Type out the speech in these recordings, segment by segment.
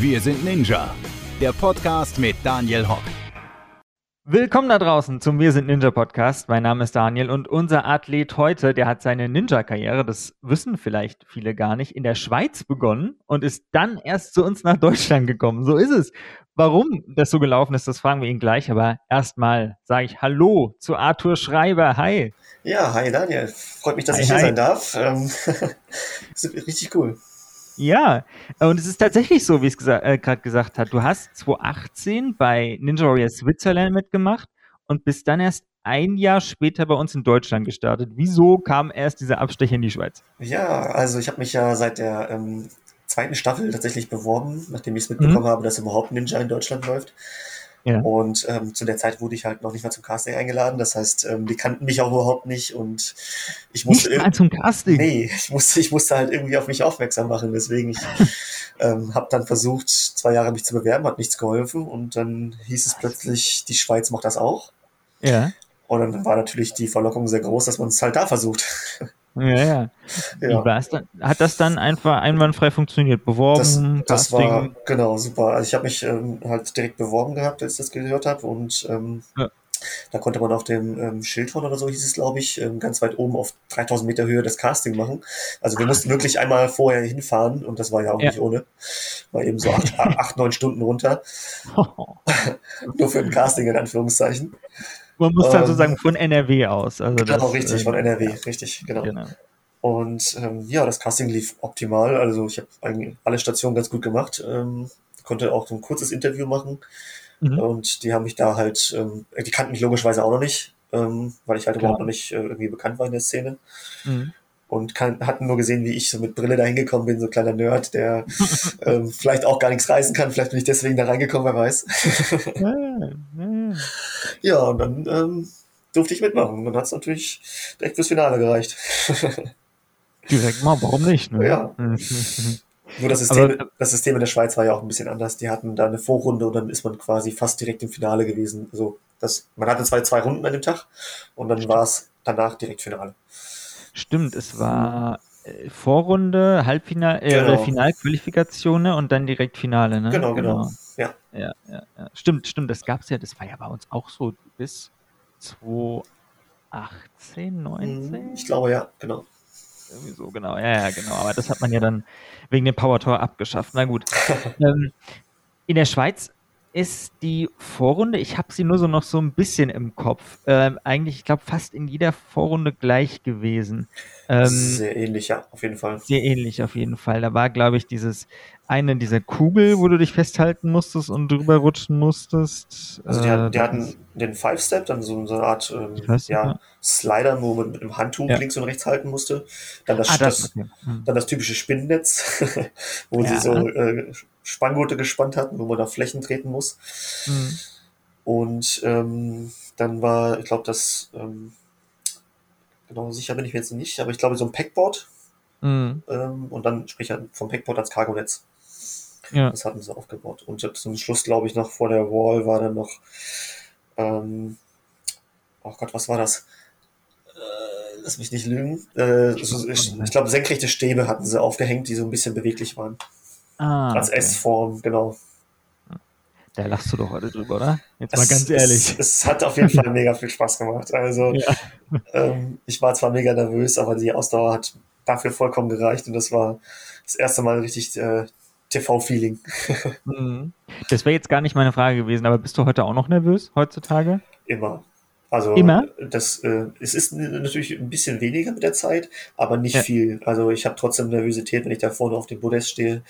Wir sind Ninja, der Podcast mit Daniel Hock. Willkommen da draußen zum Wir sind Ninja Podcast. Mein Name ist Daniel und unser Athlet heute, der hat seine Ninja-Karriere, das wissen vielleicht viele gar nicht, in der Schweiz begonnen und ist dann erst zu uns nach Deutschland gekommen. So ist es. Warum das so gelaufen ist, das fragen wir ihn gleich. Aber erstmal sage ich Hallo zu Arthur Schreiber. Hi. Ja, hi Daniel. Freut mich, dass hi, ich hier hi. sein darf. Ähm, richtig cool. Ja, und es ist tatsächlich so, wie es gesa äh, gerade gesagt hat. Du hast 2018 bei Ninja Warrior Switzerland mitgemacht und bist dann erst ein Jahr später bei uns in Deutschland gestartet. Wieso kam erst dieser Abstecher in die Schweiz? Ja, also ich habe mich ja seit der ähm, zweiten Staffel tatsächlich beworben, nachdem ich es mitbekommen mhm. habe, dass überhaupt Ninja in Deutschland läuft. Ja. Und ähm, zu der Zeit wurde ich halt noch nicht mal zum Casting eingeladen. Das heißt, ähm, die kannten mich auch überhaupt nicht und ich musste. Nicht mal zum Casting? Nee, ich musste, ich musste halt irgendwie auf mich aufmerksam machen. Deswegen, ich ähm, habe dann versucht, zwei Jahre mich zu bewerben, hat nichts geholfen und dann hieß es plötzlich, die Schweiz macht das auch. Ja. Und dann war natürlich die Verlockung sehr groß, dass man es halt da versucht. Ja, ja. Ja. dann? Hat das dann einfach einwandfrei funktioniert? Beworben? Das, das war genau super. Also ich habe mich ähm, halt direkt beworben gehabt, als ich das gehört habe und ähm, ja. da konnte man auf dem ähm, Schildhorn oder so hieß es, glaube ich, ähm, ganz weit oben auf 3000 Meter Höhe das Casting machen. Also wir ah, mussten wirklich einmal vorher hinfahren und das war ja auch ja. nicht ohne. War eben so acht, acht neun Stunden runter. Nur für ein Casting in Anführungszeichen. Man muss halt ähm, sozusagen von NRW aus. Also genau, das, richtig, äh, von NRW, richtig, genau. genau. Und ähm, ja, das Casting lief optimal. Also ich habe eigentlich alle Stationen ganz gut gemacht. Ähm, konnte auch ein kurzes Interview machen. Mhm. Und die haben mich da halt, ähm, die kannten mich logischerweise auch noch nicht, ähm, weil ich halt Klar. überhaupt noch nicht äh, irgendwie bekannt war in der Szene. Mhm und kann, hatten nur gesehen, wie ich so mit Brille da hingekommen bin, so ein kleiner Nerd, der ähm, vielleicht auch gar nichts reißen kann. Vielleicht bin ich deswegen da reingekommen, wer weiß. ja, und dann ähm, durfte ich mitmachen. Und dann hat es natürlich direkt fürs Finale gereicht. direkt mal, warum nicht? Ne? Ja. Nur das System, Aber, das System in der Schweiz war ja auch ein bisschen anders. Die hatten da eine Vorrunde und dann ist man quasi fast direkt im Finale gewesen. Also das, man hatte zwei, zwei Runden an dem Tag und dann war es danach direkt Finale. Stimmt, es war Vorrunde, Halbfinale, äh, genau. Finalqualifikation ne, und dann direkt Finale, ne? Genau, genau. genau. Ja. Ja, ja, ja. Stimmt, stimmt, das gab es ja, das war ja bei uns auch so bis 2018, 19? Mhm, ich glaube, ja, genau. Irgendwie so, genau, ja, ja, genau. Aber das hat man ja dann wegen dem Power Tour abgeschafft. Na gut. ähm, in der Schweiz ist die Vorrunde, ich habe sie nur so noch so ein bisschen im Kopf, ähm, eigentlich, ich glaube, fast in jeder Vorrunde gleich gewesen. Ähm, sehr ähnlich, ja, auf jeden Fall. Sehr ähnlich, auf jeden Fall. Da war, glaube ich, dieses eine dieser Kugel, wo du dich festhalten musstest und drüber rutschen musstest. Also die, äh, die hatten den Five-Step, dann so, so eine Art ähm, weiß, ja, ja, Slider, wo man mit einem Handtuch ja. links und rechts halten musste. Dann das, ah, das, das okay. hm. dann das typische Spinnennetz, wo ja. sie so äh, Spanngurte gespannt hatten, wo man da Flächen treten muss. Mhm. Und ähm, dann war, ich glaube, das, ähm, genau sicher bin ich mir jetzt nicht, aber ich glaube, so ein Packboard. Mhm. Ähm, und dann sprich halt vom Packboard als Cargonetz. Ja. Das hatten sie aufgebaut. Und zum Schluss, glaube ich, noch vor der Wall war dann noch, ähm, oh Gott, was war das? Äh, lass mich nicht lügen. Äh, so, ich, ich glaube, senkrechte Stäbe hatten sie aufgehängt, die so ein bisschen beweglich waren. Ah, Als okay. S-Form, genau. Da lachst du doch heute drüber, oder? Jetzt mal es, ganz ehrlich. Es, es, hat auf jeden Fall mega viel Spaß gemacht. Also, ja. ähm, ich war zwar mega nervös, aber die Ausdauer hat dafür vollkommen gereicht und das war das erste Mal richtig äh, TV-Feeling. Mhm. Das wäre jetzt gar nicht meine Frage gewesen, aber bist du heute auch noch nervös heutzutage? Immer. Also Immer? das äh, es ist natürlich ein bisschen weniger mit der Zeit, aber nicht ja. viel. Also ich habe trotzdem Nervosität, wenn ich da vorne auf dem Podest stehe.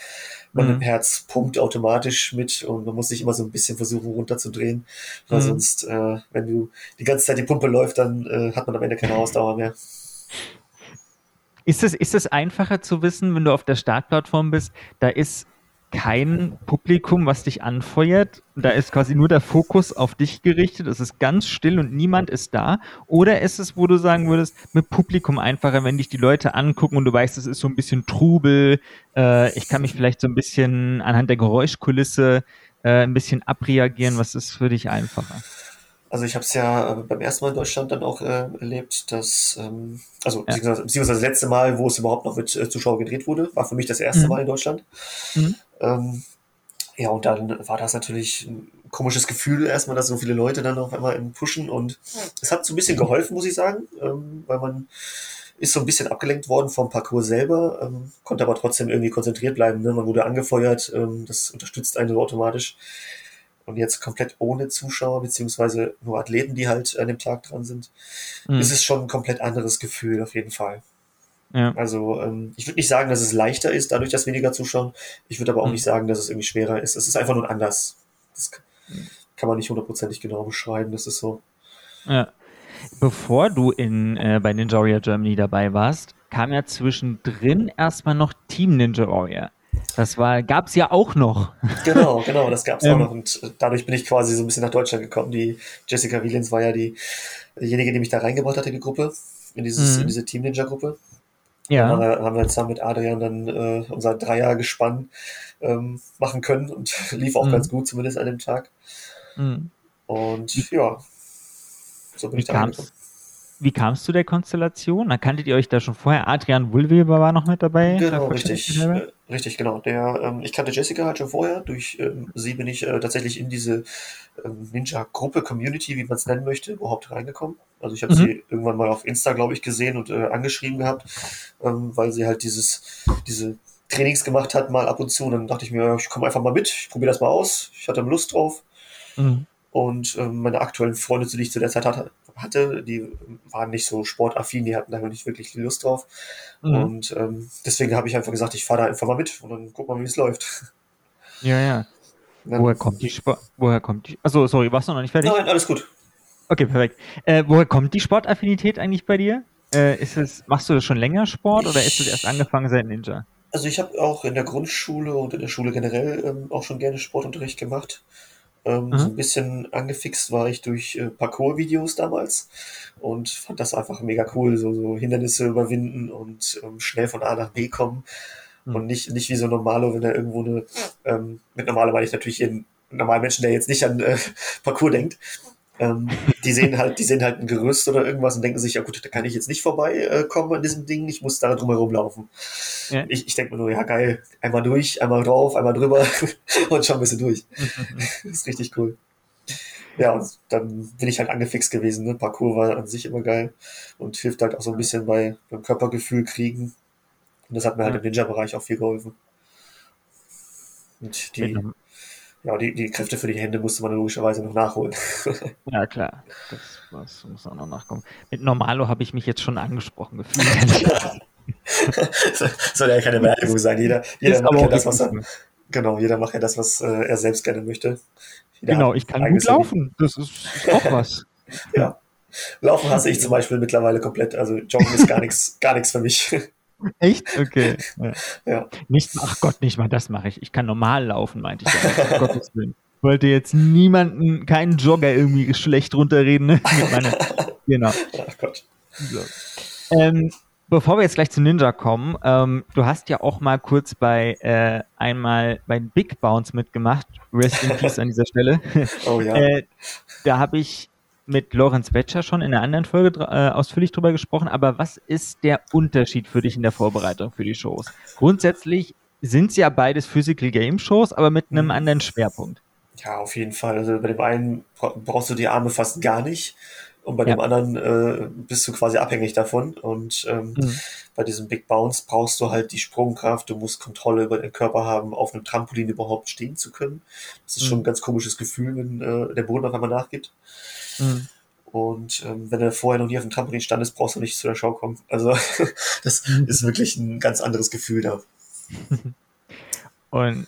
Mein mhm. Herz pumpt automatisch mit und man muss sich immer so ein bisschen versuchen runterzudrehen, weil mhm. sonst, äh, wenn du die ganze Zeit die Pumpe läuft, dann äh, hat man am Ende keine Ausdauer mehr. Ist es, ist es einfacher zu wissen, wenn du auf der Startplattform bist, da ist kein Publikum, was dich anfeuert. Da ist quasi nur der Fokus auf dich gerichtet. Es ist ganz still und niemand ist da. Oder ist es, wo du sagen würdest, mit Publikum einfacher, wenn dich die Leute angucken und du weißt, es ist so ein bisschen Trubel. Äh, ich kann mich vielleicht so ein bisschen anhand der Geräuschkulisse äh, ein bisschen abreagieren. Was ist für dich einfacher? Also ich habe es ja äh, beim ersten Mal in Deutschland dann auch äh, erlebt, dass, ähm, also ja. beziehungsweise, beziehungsweise das letzte Mal, wo es überhaupt noch mit äh, Zuschauern gedreht wurde, war für mich das erste mhm. Mal in Deutschland. Mhm. Ähm, Ja, und dann war das natürlich ein komisches Gefühl, erstmal, dass so viele Leute dann auf einmal im Pushen und es hat so ein bisschen geholfen, muss ich sagen, ähm, weil man ist so ein bisschen abgelenkt worden vom Parcours selber, ähm, konnte aber trotzdem irgendwie konzentriert bleiben. Ne? Man wurde angefeuert, ähm, das unterstützt einen so automatisch. Und jetzt komplett ohne Zuschauer, beziehungsweise nur Athleten, die halt an dem Tag dran sind, mhm. ist es schon ein komplett anderes Gefühl, auf jeden Fall. Ja. Also ähm, ich würde nicht sagen, dass es leichter ist, dadurch, dass weniger zuschauen. Ich würde aber auch mhm. nicht sagen, dass es irgendwie schwerer ist. Es ist einfach nur anders. Das kann man nicht hundertprozentig genau beschreiben. Das ist so. Ja. Bevor du in, äh, bei Ninja Warrior Germany dabei warst, kam ja zwischendrin erstmal noch Team Ninja Warrior. Das war, gab es ja auch noch. Genau, genau, das gab es ähm, auch noch. Und dadurch bin ich quasi so ein bisschen nach Deutschland gekommen. Die Jessica Wielens war ja die, diejenige, die mich da reingebracht hat in die Gruppe, in, dieses, mhm. in diese Team Ninja Gruppe. Ja. Haben wir, haben wir zusammen mit Adrian dann äh, unser Dreier-Gespann ähm, machen können und lief auch mhm. ganz gut, zumindest an dem Tag. Mhm. Und ja, so bin wie ich da kam's, Wie kam es zu der Konstellation? Da kanntet ihr euch da schon vorher? Adrian Wulweber war noch mit dabei? Genau, richtig. Äh, richtig, genau. Der, ähm, ich kannte Jessica halt schon vorher. Durch ähm, sie bin ich äh, tatsächlich in diese ähm, Ninja-Gruppe, Community, wie man es nennen möchte, überhaupt reingekommen. Also ich habe mhm. sie irgendwann mal auf Insta, glaube ich, gesehen und äh, angeschrieben gehabt, ähm, weil sie halt dieses, diese Trainings gemacht hat, mal ab und zu. Und dann dachte ich mir, ich komme einfach mal mit, ich probiere das mal aus. Ich hatte Lust drauf. Mhm. Und ähm, meine aktuellen Freunde, die ich zu der Zeit hatte, die waren nicht so sportaffin, die hatten da nicht wirklich Lust drauf. Mhm. Und ähm, deswegen habe ich einfach gesagt, ich fahre da einfach mal mit und dann guck mal, wie es läuft. Ja, ja. Dann, woher kommt die Sport? Woher kommt die? Achso, sorry, warst du noch nicht fertig? Nein, alles gut. Okay, perfekt. Äh, woher kommt die Sportaffinität eigentlich bei dir? Äh, ist es, machst du das schon länger Sport oder ist es erst angefangen seit Ninja? Also ich habe auch in der Grundschule und in der Schule generell ähm, auch schon gerne Sportunterricht gemacht. Ähm, mhm. So ein bisschen angefixt war ich durch äh, Parcours-Videos damals und fand das einfach mega cool, so, so Hindernisse überwinden und ähm, schnell von A nach B kommen. Mhm. Und nicht, nicht wie so Normalo, wenn er irgendwo eine, ähm, mit Normalo meine ich natürlich jeden normalen Menschen, der jetzt nicht an äh, Parcours denkt, ähm, die sehen halt, die sehen halt ein Gerüst oder irgendwas und denken sich, ja gut, da kann ich jetzt nicht vorbeikommen äh, an diesem Ding, ich muss da drumherum laufen. Ja. Ich, ich denke mir nur, ja geil, einmal durch, einmal drauf, einmal drüber und schon ein bisschen durch. das ist richtig cool. Ja, und dann bin ich halt angefixt gewesen. Ne? Parcours war an sich immer geil und hilft halt auch so ein bisschen bei beim Körpergefühl kriegen. Und das hat mir halt im Ninja-Bereich auch viel geholfen. Und die, ja, die, die Kräfte für die Hände musste man logischerweise noch nachholen. ja, klar. Das, das muss auch noch nachkommen. Mit Normalo habe ich mich jetzt schon angesprochen gefühlt. Soll ja keine Beleidigung sein. Jeder, jeder macht ja das, was er, genau, jeder macht ja das, was äh, er selbst gerne möchte. Jeder genau, ich kann gut laufen. Das ist auch was. ja. Laufen hasse ich zum Beispiel mittlerweile komplett. Also Joggen ist gar nichts, gar nichts für mich. Echt? Okay. Ja. ja. Nicht, ach Gott, nicht mal das mache ich. Ich kann normal laufen, meinte ich. Gottes Willen. Wollte jetzt niemanden, keinen Jogger irgendwie schlecht runterreden. Ne? Meiner, genau. Ach Gott. So. Ähm, bevor wir jetzt gleich zu Ninja kommen, ähm, du hast ja auch mal kurz bei äh, einmal bei Big Bounce mitgemacht. Rest in Peace an dieser Stelle. Oh ja. Äh, da habe ich mit Lorenz Wetscher schon in einer anderen Folge äh, ausführlich drüber gesprochen, aber was ist der Unterschied für dich in der Vorbereitung für die Shows? Grundsätzlich sind es ja beides Physical Game Shows, aber mit einem mhm. anderen Schwerpunkt. Ja, auf jeden Fall. Also bei dem einen brauchst du die Arme fast gar nicht und bei ja. dem anderen äh, bist du quasi abhängig davon. Und ähm, mhm. bei diesem Big Bounce brauchst du halt die Sprungkraft, du musst Kontrolle über den Körper haben, auf einem Trampolin überhaupt stehen zu können. Das ist mhm. schon ein ganz komisches Gefühl, wenn äh, der Boden auf einmal nachgibt. Mhm. Und ähm, wenn du vorher noch nie auf dem Trampolin standest, brauchst du nicht zu der Show kommen. Also das mhm. ist wirklich ein ganz anderes Gefühl da. Und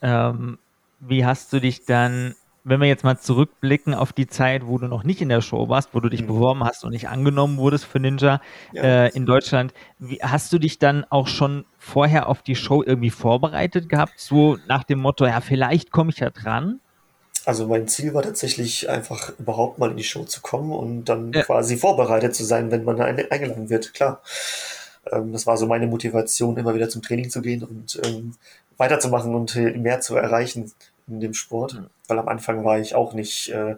ähm, wie hast du dich dann, wenn wir jetzt mal zurückblicken auf die Zeit, wo du noch nicht in der Show warst, wo du dich mhm. beworben hast und nicht angenommen wurdest für Ninja ja. äh, in Deutschland, wie, hast du dich dann auch schon vorher auf die Show irgendwie vorbereitet gehabt, so nach dem Motto, ja, vielleicht komme ich ja dran? Also mein Ziel war tatsächlich einfach überhaupt mal in die Show zu kommen und dann ja. quasi vorbereitet zu sein, wenn man eingeladen wird, klar. Ähm, das war so meine Motivation, immer wieder zum Training zu gehen und ähm, weiterzumachen und mehr zu erreichen in dem Sport. Mhm. Weil am Anfang war ich auch nicht äh,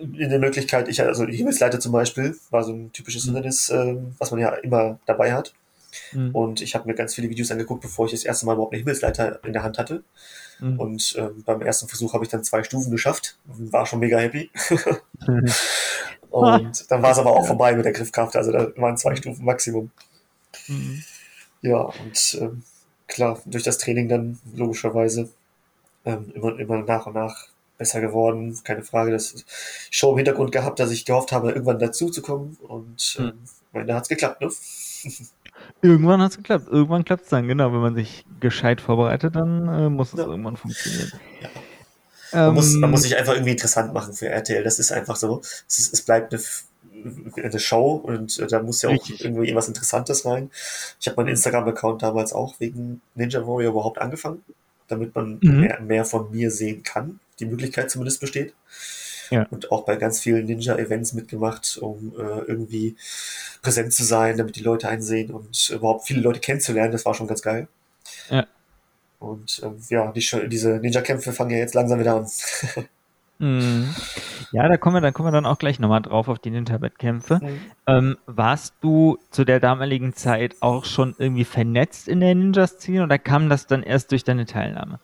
in der Möglichkeit, ich, also Himmelsleiter zum Beispiel, war so ein typisches mhm. Hindernis, äh, was man ja immer dabei hat. Mhm. Und ich habe mir ganz viele Videos angeguckt, bevor ich das erste Mal überhaupt eine Himmelsleiter in der Hand hatte. Mhm. Und ähm, beim ersten Versuch habe ich dann zwei Stufen geschafft und war schon mega happy. und dann war es aber auch vorbei mit der Griffkraft. Also da waren zwei Stufen Maximum. Mhm. Ja, und ähm, klar, durch das Training dann logischerweise ähm, immer, immer nach und nach besser geworden. Keine Frage, das Show im Hintergrund gehabt, dass ich gehofft habe, irgendwann dazu zu kommen. Und ähm, mhm. am Ende hat es geklappt, ne? Irgendwann hat es geklappt. Irgendwann klappt es dann, genau. Wenn man sich gescheit vorbereitet, dann äh, muss es ja. irgendwann funktionieren. Ja. Man, ähm, muss, man muss sich einfach irgendwie interessant machen für RTL. Das ist einfach so. Es, ist, es bleibt eine, eine Show und äh, da muss ja auch Richtig. irgendwie irgendwas Interessantes rein. Ich habe meinen. Instagram-Account damals auch wegen Ninja Warrior überhaupt angefangen, damit man mhm. mehr, mehr von mir sehen kann. Die Möglichkeit zumindest besteht. Ja. Und auch bei ganz vielen Ninja-Events mitgemacht, um äh, irgendwie präsent zu sein, damit die Leute einsehen und überhaupt viele Leute kennenzulernen. Das war schon ganz geil. Ja. Und ähm, ja, die, diese Ninja-Kämpfe fangen ja jetzt langsam wieder an. mhm. Ja, da kommen wir, da kommen wir dann auch gleich nochmal drauf auf die Ninja-Wettkämpfe. Mhm. Ähm, warst du zu der damaligen Zeit auch schon irgendwie vernetzt in der Ninja-Szene oder kam das dann erst durch deine Teilnahme?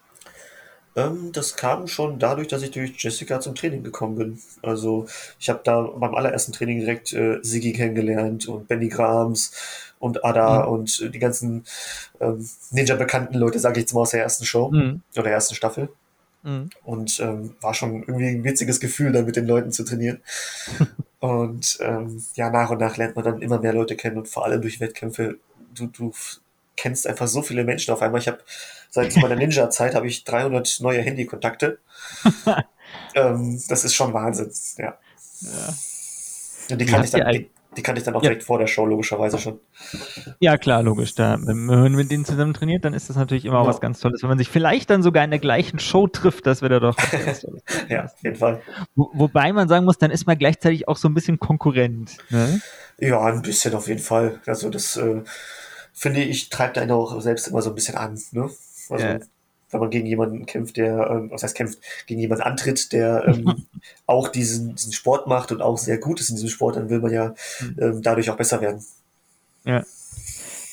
Ähm, das kam schon dadurch, dass ich durch Jessica zum Training gekommen bin. Also ich habe da beim allerersten Training direkt äh, Sigi kennengelernt und Benny Grams und Ada mhm. und äh, die ganzen ähm, Ninja-bekannten Leute, sage ich jetzt mal aus der ersten Show mhm. oder ersten Staffel. Mhm. Und ähm, war schon irgendwie ein witziges Gefühl, dann mit den Leuten zu trainieren. und ähm, ja, nach und nach lernt man dann immer mehr Leute kennen und vor allem durch Wettkämpfe. Du, du kennst einfach so viele Menschen auf einmal. Ich habe seit meiner Ninja-Zeit habe ich 300 neue Handykontakte. ähm, das ist schon Wahnsinn, ja. ja. Und die kann, ich dann, die, die kann ich dann auch ja. direkt vor der Show, logischerweise schon. Ja, klar, logisch. Da, wenn man mit denen zusammen trainiert, dann ist das natürlich immer ja. was ganz Tolles. Wenn man sich vielleicht dann sogar in der gleichen Show trifft, das wäre doch was Tolles. ja, auf jeden Fall. Wo, wobei man sagen muss, dann ist man gleichzeitig auch so ein bisschen Konkurrent. Ne? Ja, ein bisschen auf jeden Fall. Also das äh, finde ich, treibt einen auch selbst immer so ein bisschen an. Ne? Also, ja. Wenn man gegen jemanden kämpft, der, ähm, was heißt kämpft, gegen jemanden antritt, der ähm, auch diesen, diesen Sport macht und auch sehr gut ist in diesem Sport, dann will man ja hm. ähm, dadurch auch besser werden. Ja.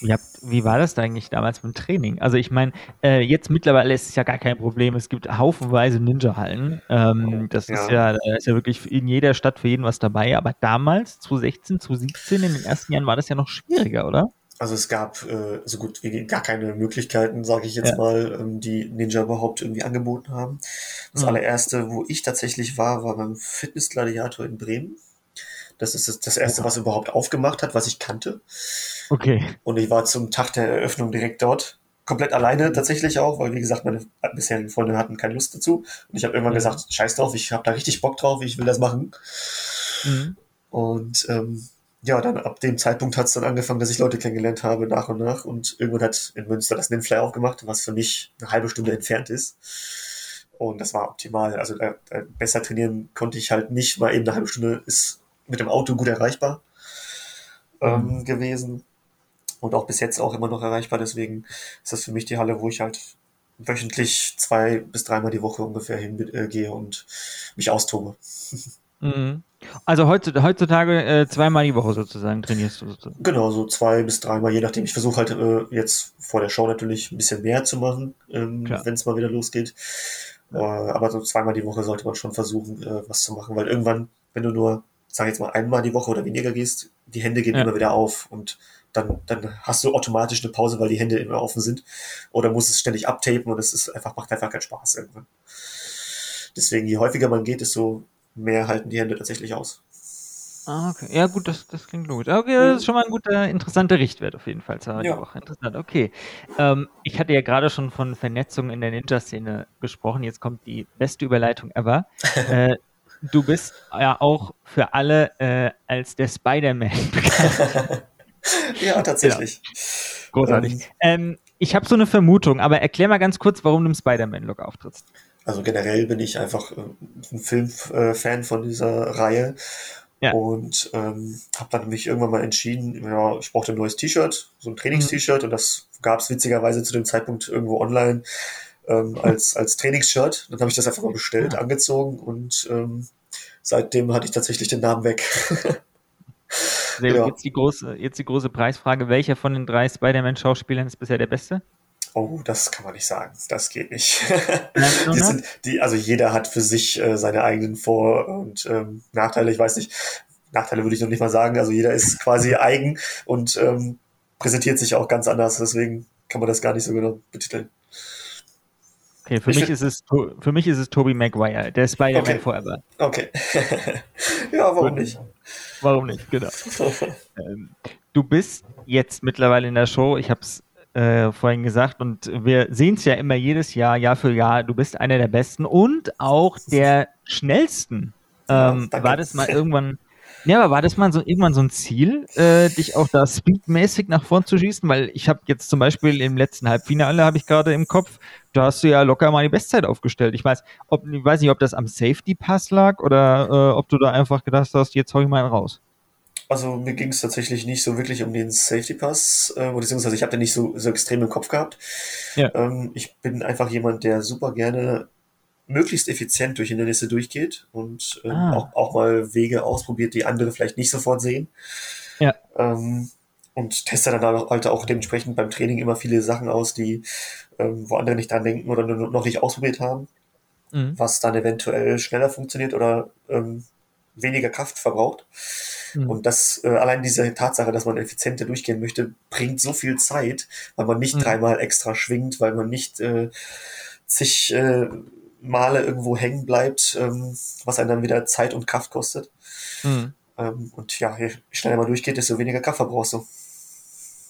Ja, wie war das da eigentlich damals mit dem Training? Also ich meine, äh, jetzt mittlerweile ist es ja gar kein Problem. Es gibt haufenweise Ninja-Hallen. Ähm, das ja. ist ja, da ist ja wirklich in jeder Stadt für jeden was dabei. Aber damals, 2016, 2017, in den ersten Jahren war das ja noch schwieriger, oder? Also es gab äh, so gut wie gar keine Möglichkeiten, sage ich jetzt ja. mal, ähm, die Ninja überhaupt irgendwie angeboten haben. Das mhm. allererste, wo ich tatsächlich war, war beim Fitness-Gladiator in Bremen. Das ist das erste, was überhaupt aufgemacht hat, was ich kannte. Okay. Und ich war zum Tag der Eröffnung direkt dort. Komplett alleine tatsächlich auch, weil wie gesagt, meine bisherigen Freunde hatten keine Lust dazu. Und ich habe irgendwann mhm. gesagt, scheiß drauf, ich habe da richtig Bock drauf, ich will das machen. Mhm. Und ähm, ja, dann ab dem Zeitpunkt hat es dann angefangen, dass ich Leute kennengelernt habe, nach und nach. Und irgendwann hat in Münster das Ninfly aufgemacht, was für mich eine halbe Stunde entfernt ist. Und das war optimal. Also äh, äh, besser trainieren konnte ich halt nicht, weil eben eine halbe Stunde ist mit dem Auto gut erreichbar ähm, mhm. gewesen. Und auch bis jetzt auch immer noch erreichbar. Deswegen ist das für mich die Halle, wo ich halt wöchentlich zwei bis dreimal die Woche ungefähr hingehe äh, und mich austobe. Mhm. Also heutzutage äh, zweimal die Woche sozusagen trainierst du sozusagen. Genau, so zwei bis dreimal, je nachdem. Ich versuche halt äh, jetzt vor der Show natürlich ein bisschen mehr zu machen, ähm, wenn es mal wieder losgeht. Äh, aber so zweimal die Woche sollte man schon versuchen, äh, was zu machen, weil irgendwann, wenn du nur, sag jetzt mal, einmal die Woche oder weniger gehst, die Hände gehen ja. immer wieder auf und dann, dann hast du automatisch eine Pause, weil die Hände immer offen sind. Oder musst es ständig abtapen und es ist einfach, macht einfach keinen Spaß irgendwann. Deswegen, je häufiger man geht, desto mehr halten die Hände tatsächlich aus. Ah, okay. Ja, gut, das, das klingt logisch. Okay, das ist schon mal ein guter, interessanter Richtwert auf jeden Fall. Ja. Auch interessant. Okay. Ähm, ich hatte ja gerade schon von Vernetzung in der Ninja-Szene gesprochen. Jetzt kommt die beste Überleitung ever. äh, du bist ja auch für alle äh, als der Spider-Man bekannt. ja, tatsächlich. Genau. Großartig. Ähm, ähm, ich habe so eine Vermutung, aber erklär mal ganz kurz, warum du im Spider-Man-Look auftrittst. Also generell bin ich einfach äh, ein Filmfan äh, von dieser Reihe. Ja. Und ähm, habe dann mich irgendwann mal entschieden, ja, ich brauchte ein neues T-Shirt, so ein Trainings-T-Shirt mhm. und das gab es witzigerweise zu dem Zeitpunkt irgendwo online ähm, als, als Trainingsshirt. Dann habe ich das einfach mal bestellt, ja. angezogen und ähm, seitdem hatte ich tatsächlich den Namen weg. ja. jetzt, die große, jetzt die große Preisfrage, welcher von den drei Spider-Man-Schauspielern ist bisher der beste? Oh, das kann man nicht sagen. Das geht nicht. die sind, die, also jeder hat für sich äh, seine eigenen Vor- und ähm, Nachteile. Ich weiß nicht, Nachteile würde ich noch nicht mal sagen. Also jeder ist quasi eigen und ähm, präsentiert sich auch ganz anders. Deswegen kann man das gar nicht so genau betiteln. Okay, für ich mich, ist es, für mich ist es Tobey Maguire, der Spider-Man okay. Forever. Okay. ja, warum nicht? Warum nicht, genau. ähm, du bist jetzt mittlerweile in der Show, ich habe es äh, vorhin gesagt und wir sehen es ja immer jedes Jahr, Jahr für Jahr, du bist einer der Besten und auch der schnellsten. Ähm, ja, war das mal irgendwann ja, aber war das mal so irgendwann so ein Ziel, äh, dich auch da speedmäßig nach vorn zu schießen? Weil ich habe jetzt zum Beispiel im letzten Halbfinale habe ich gerade im Kopf, da hast du ja locker mal die Bestzeit aufgestellt. Ich weiß, ob, ich weiß nicht, ob das am Safety Pass lag oder äh, ob du da einfach gedacht hast, jetzt hau ich mal raus. Also mir ging es tatsächlich nicht so wirklich um den Safety Pass, äh, beziehungsweise ich habe den nicht so, so extrem im Kopf gehabt. Ja. Ähm, ich bin einfach jemand, der super gerne möglichst effizient durch Hindernisse durchgeht und ähm, ah. auch, auch mal Wege ausprobiert, die andere vielleicht nicht sofort sehen. Ja. Ähm, und teste dann halt auch dementsprechend beim Training immer viele Sachen aus, die ähm, wo andere nicht dran denken oder noch nicht ausprobiert haben, mhm. was dann eventuell schneller funktioniert oder ähm, weniger Kraft verbraucht. Mhm. Und das äh, allein diese Tatsache, dass man effizienter durchgehen möchte, bringt so viel Zeit, weil man nicht mhm. dreimal extra schwingt, weil man nicht äh, sich äh, Male irgendwo hängen bleibt, ähm, was einen dann wieder Zeit und Kraft kostet. Mhm. Ähm, und ja, je schneller man durchgeht, desto weniger Kraft verbrauchst du.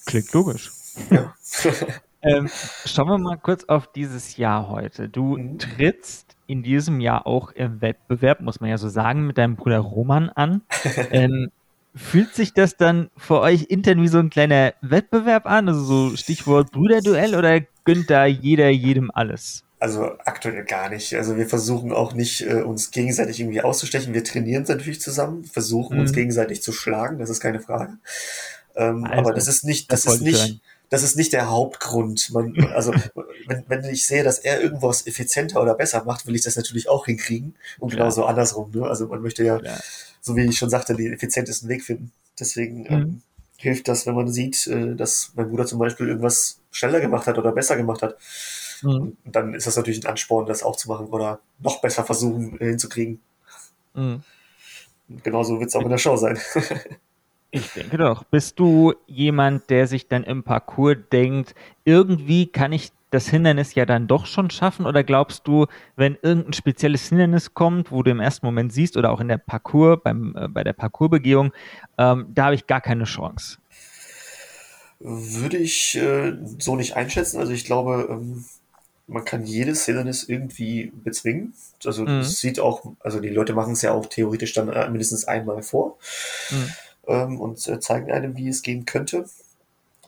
Klingt logisch. Ja. ähm, schauen wir mal kurz auf dieses Jahr heute. Du mhm. trittst in diesem Jahr auch im Wettbewerb, muss man ja so sagen, mit deinem Bruder Roman an. ähm, fühlt sich das dann für euch intern wie so ein kleiner Wettbewerb an? Also so Stichwort Brüderduell oder gönnt da jeder jedem alles? Also aktuell gar nicht. Also wir versuchen auch nicht, äh, uns gegenseitig irgendwie auszustechen. Wir trainieren natürlich zusammen, versuchen mhm. uns gegenseitig zu schlagen, das ist keine Frage. Ähm, also, aber das ist nicht, das, das ist nicht, sein. Das ist nicht der Hauptgrund. Man, also wenn, wenn ich sehe, dass er irgendwas effizienter oder besser macht, will ich das natürlich auch hinkriegen. Und genauso ja. andersrum. Ne? Also man möchte ja, ja, so wie ich schon sagte, den effizientesten Weg finden. Deswegen mhm. ähm, hilft das, wenn man sieht, äh, dass mein Bruder zum Beispiel irgendwas schneller gemacht hat oder besser gemacht hat Mhm. Dann ist das natürlich ein Ansporn, das auch zu machen oder noch besser versuchen äh, hinzukriegen. Mhm. Genauso wird es auch in der Show sein. Ich denke doch. Bist du jemand, der sich dann im Parcours denkt, irgendwie kann ich das Hindernis ja dann doch schon schaffen? Oder glaubst du, wenn irgendein spezielles Hindernis kommt, wo du im ersten Moment siehst oder auch in der Parcours, beim, äh, bei der Parcoursbegehung, ähm, da habe ich gar keine Chance? Würde ich äh, so nicht einschätzen. Also ich glaube, ähm, man kann jedes Hindernis irgendwie bezwingen. Also mhm. sieht auch, also die Leute machen es ja auch theoretisch dann äh, mindestens einmal vor mhm. Ähm, und äh, zeigen einem, wie es gehen könnte.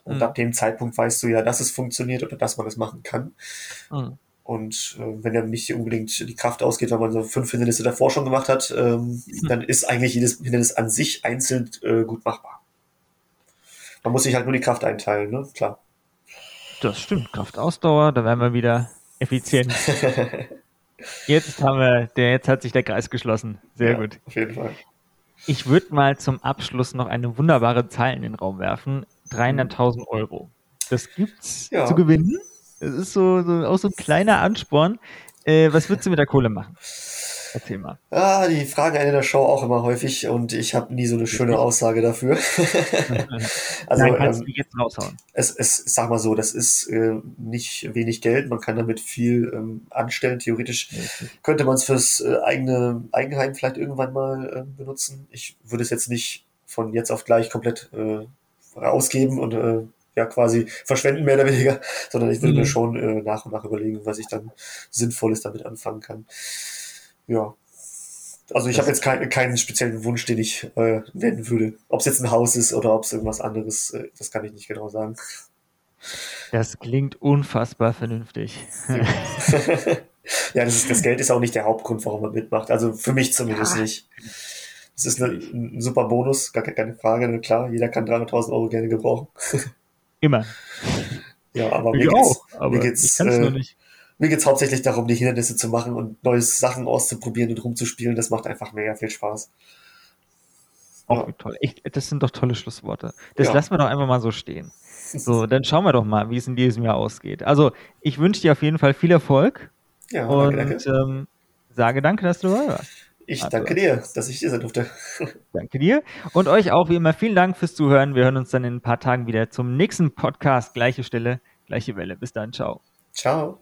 Und mhm. ab dem Zeitpunkt weißt du ja, dass es funktioniert oder dass man es machen kann. Mhm. Und äh, wenn dann nicht unbedingt die Kraft ausgeht, weil man so fünf Hindernisse davor schon gemacht hat, ähm, mhm. dann ist eigentlich jedes Hindernis an sich einzeln äh, gut machbar. Man muss sich halt nur die Kraft einteilen, ne? Klar. Das stimmt. Kraftausdauer, da werden wir wieder effizient. jetzt haben wir, der, jetzt hat sich der Kreis geschlossen. Sehr ja, gut. Auf jeden Fall. Ich würde mal zum Abschluss noch eine wunderbare Zahl in den Raum werfen. 300.000 Euro. Das gibt's ja. zu gewinnen. Das ist so, so auch so ein kleiner Ansporn. Äh, was würdest du mit der Kohle machen? Erzähl mal. Ah, die fragen einen in der Show auch immer häufig und ich habe nie so eine schöne Aussage dafür. also, Nein, kannst ähm, du jetzt raushauen. Es, es, sag mal so, das ist äh, nicht wenig Geld. Man kann damit viel ähm, anstellen. Theoretisch könnte man es fürs äh, eigene Eigenheim vielleicht irgendwann mal äh, benutzen. Ich würde es jetzt nicht von jetzt auf gleich komplett äh, ausgeben und äh, ja quasi verschwenden, mehr oder weniger, sondern ich würde mhm. mir schon äh, nach und nach überlegen, was ich dann Sinnvolles damit anfangen kann ja. Also ich habe jetzt kein, keinen speziellen Wunsch, den ich äh, nennen würde. Ob es jetzt ein Haus ist oder ob es irgendwas anderes, äh, das kann ich nicht genau sagen. Das klingt unfassbar vernünftig. ja, das, ist, das, Geld ist auch nicht der Hauptgrund, warum man mitmacht. Also für mich zumindest ja. nicht. Es ist eine, ein super Bonus, gar keine Frage. Ne? Klar, jeder kann 300.000 Euro gerne gebrauchen. Immer. Ja, aber mir geht's, auch, aber mir geht's, ich äh, nicht mir geht es hauptsächlich darum, die Hindernisse zu machen und neue Sachen auszuprobieren und rumzuspielen. Das macht einfach mega viel Spaß. Oh, wie toll. Ich, das sind doch tolle Schlussworte. Das ja. lassen wir doch einfach mal so stehen. So, dann schauen wir doch mal, wie es in diesem Jahr ausgeht. Also, ich wünsche dir auf jeden Fall viel Erfolg. Ja, und danke, danke. Ähm, sage danke, dass du dabei warst. Ich also, danke dir, dass ich hier sein durfte. danke dir. Und euch auch wie immer vielen Dank fürs Zuhören. Wir hören uns dann in ein paar Tagen wieder zum nächsten Podcast. Gleiche Stelle, gleiche Welle. Bis dann. Ciao. Ciao.